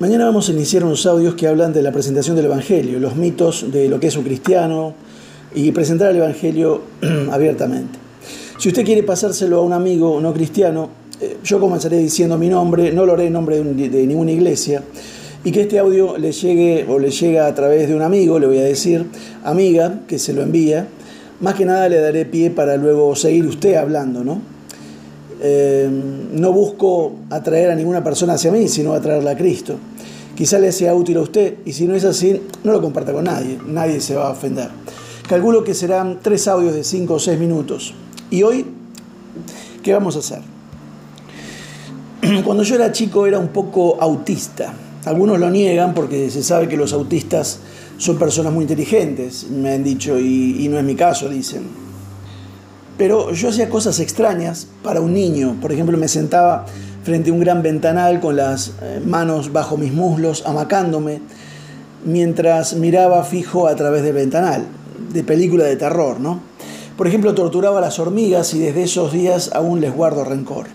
Mañana vamos a iniciar unos audios que hablan de la presentación del Evangelio, los mitos de lo que es un cristiano y presentar el Evangelio abiertamente. Si usted quiere pasárselo a un amigo no cristiano, eh, yo comenzaré diciendo mi nombre, no lo haré en nombre de, ninguna iglesia, y que este audio le llegue o le llega a través de un amigo, le voy a decir, amiga, que se lo envía. Más que nada le daré pie para luego seguir usted hablando, ¿no? Eh, no busco atraer a ninguna persona hacia mí, sino atraerla a Cristo. Quizá le sea útil a usted y si no es así, no lo comparta con nadie, nadie se va a ofender. Calculo que serán tres audios de cinco o seis minutos. Y hoy, ¿qué vamos a hacer? Cuando yo era chico era un poco autista. Algunos lo niegan porque se sabe que los autistas son personas muy inteligentes, me han dicho, y, y no es mi caso, dicen. Pero yo hacía cosas extrañas para un niño. Por ejemplo, me sentaba frente a un gran ventanal con las eh, manos bajo mis muslos, amacándome, mientras miraba fijo a través del ventanal, de película de terror, ¿no? Por ejemplo, torturaba a las hormigas y desde esos días aún les guardo rencor.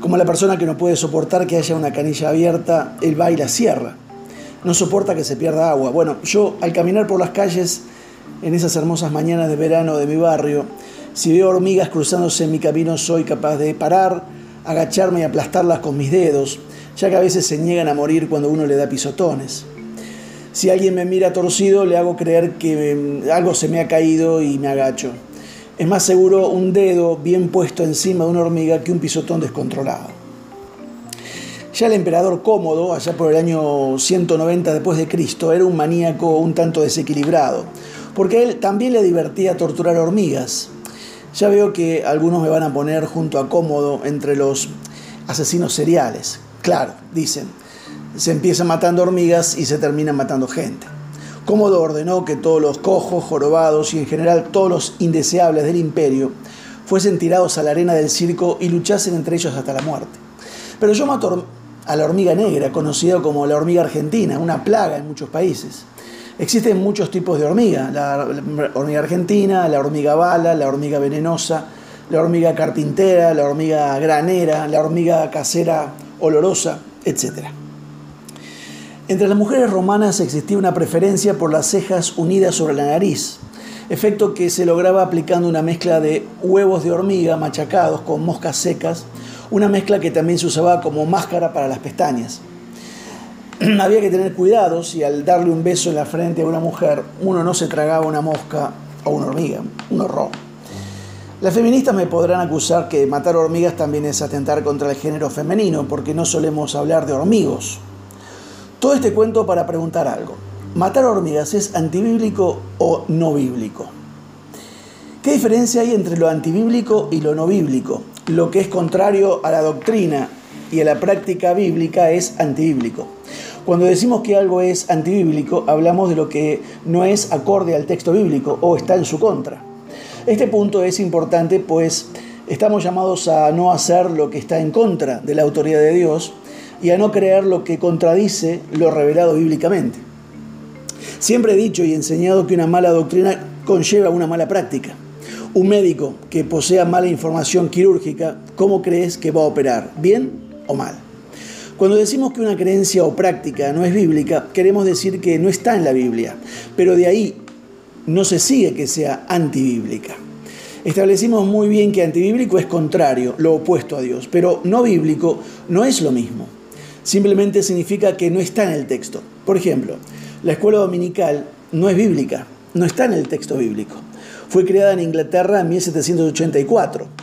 Como la persona que no puede soportar que haya una canilla abierta, él va y la cierra. No soporta que se pierda agua. Bueno, yo al caminar por las calles en esas hermosas mañanas de verano de mi barrio, si veo hormigas cruzándose en mi camino, soy capaz de parar, agacharme y aplastarlas con mis dedos, ya que a veces se niegan a morir cuando uno le da pisotones. Si alguien me mira torcido, le hago creer que mm, algo se me ha caído y me agacho. Es más seguro un dedo bien puesto encima de una hormiga que un pisotón descontrolado. Ya el emperador Cómodo, allá por el año 190 después de Cristo, era un maníaco un tanto desequilibrado, porque a él también le divertía torturar hormigas. Ya veo que algunos me van a poner junto a Cómodo entre los asesinos seriales. Claro, dicen, se empieza matando hormigas y se termina matando gente. Cómodo ordenó que todos los cojos, jorobados y en general todos los indeseables del imperio fuesen tirados a la arena del circo y luchasen entre ellos hasta la muerte. Pero yo mato a la hormiga negra, conocida como la hormiga argentina, una plaga en muchos países. Existen muchos tipos de hormiga, la hormiga argentina, la hormiga bala, la hormiga venenosa, la hormiga carpintera, la hormiga granera, la hormiga casera olorosa, etc. Entre las mujeres romanas existía una preferencia por las cejas unidas sobre la nariz, efecto que se lograba aplicando una mezcla de huevos de hormiga machacados con moscas secas, una mezcla que también se usaba como máscara para las pestañas. había que tener cuidado si al darle un beso en la frente a una mujer uno no se tragaba una mosca o una hormiga, un horror. Las feministas me podrán acusar que matar hormigas también es atentar contra el género femenino, porque no solemos hablar de hormigos. Todo este cuento para preguntar algo. ¿Matar hormigas es antibíblico o no bíblico? ¿Qué diferencia hay entre lo antibíblico y lo no bíblico? Lo que es contrario a la doctrina y a la práctica bíblica es antibíblico. Cuando decimos que algo es antibíblico, hablamos de lo que no es acorde al texto bíblico o está en su contra. Este punto es importante pues estamos llamados a no hacer lo que está en contra de la autoridad de Dios y a no creer lo que contradice lo revelado bíblicamente. Siempre he dicho y enseñado que una mala doctrina conlleva una mala práctica. Un médico que posea mala información quirúrgica, ¿cómo crees que va a operar? ¿Bien o mal. Cuando decimos que una creencia o práctica no es bíblica, queremos decir que no está en la Biblia, pero de ahí no se sigue que sea antibíblica. Establecimos muy bien que antibíblico es contrario, lo opuesto a Dios, pero no bíblico no es lo mismo. Simplemente significa que no está en el texto. Por ejemplo, la escuela dominical no es bíblica, no está en el texto bíblico. Fue creada en Inglaterra en 1784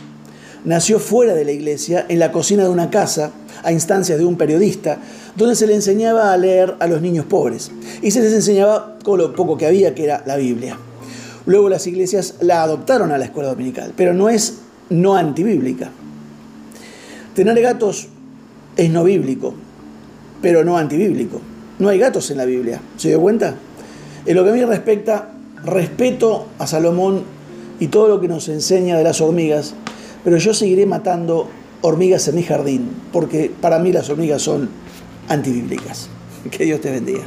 nació fuera de la iglesia, en la cocina de una casa, a instancias de un periodista, donde se le enseñaba a leer a los niños pobres. Y se les enseñaba con lo poco que había, que era la Biblia. Luego las iglesias la adoptaron a la escuela dominical, pero no es no antibíblica. Tener gatos es no bíblico, pero no antibíblico. No hay gatos en la Biblia, ¿se dio cuenta? En lo que a mí respecta, respeto a Salomón y todo lo que nos enseña de las hormigas, pero yo seguiré matando hormigas en mi jardín, porque para mí las hormigas son antibíblicas. Que Dios te bendiga.